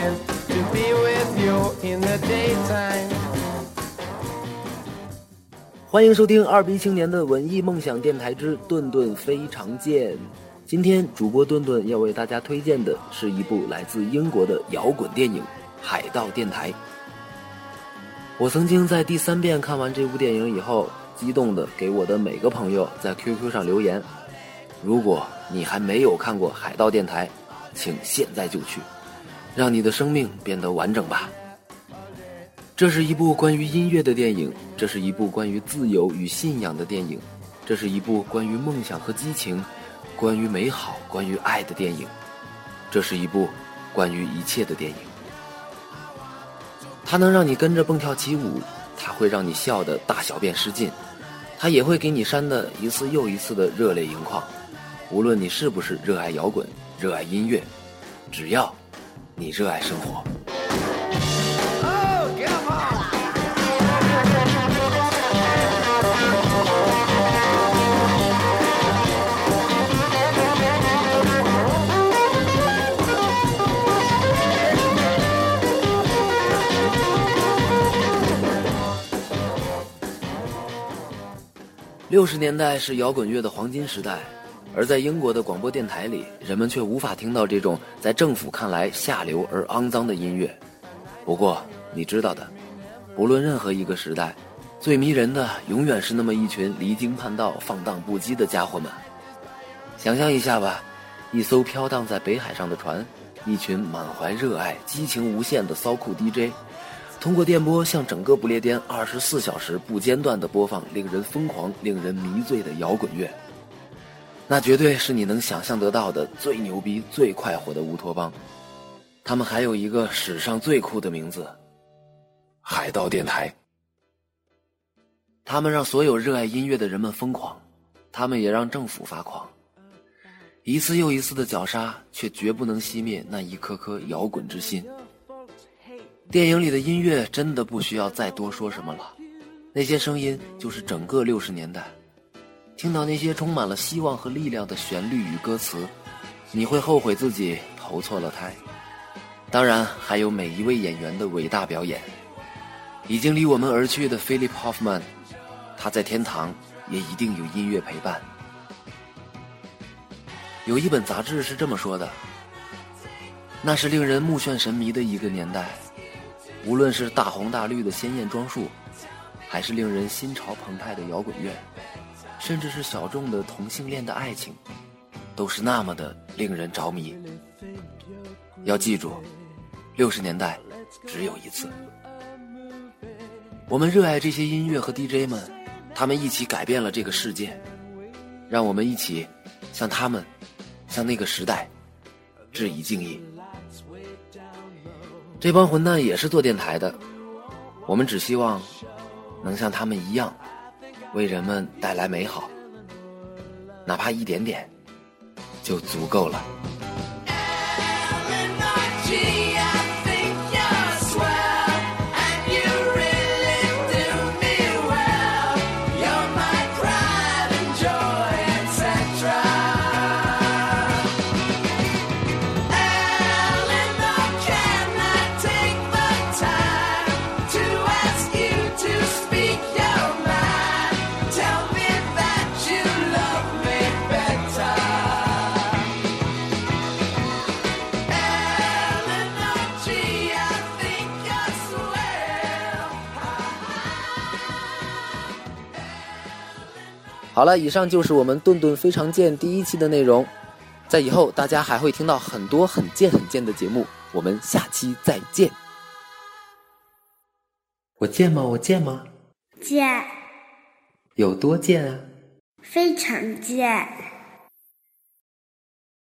to be with you in the daytime. 欢迎收听二逼青年的文艺梦想电台之顿顿非常见。今天主播顿顿要为大家推荐的是一部来自英国的摇滚电影海盗电台。我曾经在第三遍看完这部电影以后激动的给我的每个朋友在 qq 上留言如果你还没有看过海盗电台请现在就去。让你的生命变得完整吧。这是一部关于音乐的电影，这是一部关于自由与信仰的电影，这是一部关于梦想和激情、关于美好、关于爱的电影，这是一部关于一切的电影。它能让你跟着蹦跳起舞，它会让你笑得大小便失禁，它也会给你扇的一次又一次的热泪盈眶。无论你是不是热爱摇滚、热爱音乐，只要你热爱生活。六十年代是摇滚乐的黄金时代，而在英国的广播电台里，人们却无法听到这种在政府看来下流而肮脏的音乐。不过，你知道的，不论任何一个时代，最迷人的永远是那么一群离经叛道、放荡不羁的家伙们。想象一下吧，一艘飘荡在北海上的船，一群满怀热爱、激情无限的骚酷 DJ。通过电波向整个不列颠二十四小时不间断地播放令人疯狂、令人迷醉的摇滚乐，那绝对是你能想象得到的最牛逼、最快活的乌托邦。他们还有一个史上最酷的名字——海盗电台。他们让所有热爱音乐的人们疯狂，他们也让政府发狂。一次又一次的绞杀，却绝不能熄灭那一颗颗摇滚之心。电影里的音乐真的不需要再多说什么了，那些声音就是整个六十年代。听到那些充满了希望和力量的旋律与歌词，你会后悔自己投错了胎。当然，还有每一位演员的伟大表演。已经离我们而去的 Philip Hoffman，他在天堂也一定有音乐陪伴。有一本杂志是这么说的：那是令人目眩神迷的一个年代。无论是大红大绿的鲜艳装束，还是令人心潮澎湃的摇滚乐，甚至是小众的同性恋的爱情，都是那么的令人着迷。要记住，六十年代只有一次。我们热爱这些音乐和 DJ 们，他们一起改变了这个世界。让我们一起向他们，向那个时代致以敬意。这帮混蛋也是做电台的，我们只希望能像他们一样，为人们带来美好，哪怕一点点，就足够了。好了，以上就是我们顿顿非常贱第一期的内容，在以后大家还会听到很多很贱很贱的节目，我们下期再见。我贱吗？我贱吗？贱。有多贱啊？非常贱。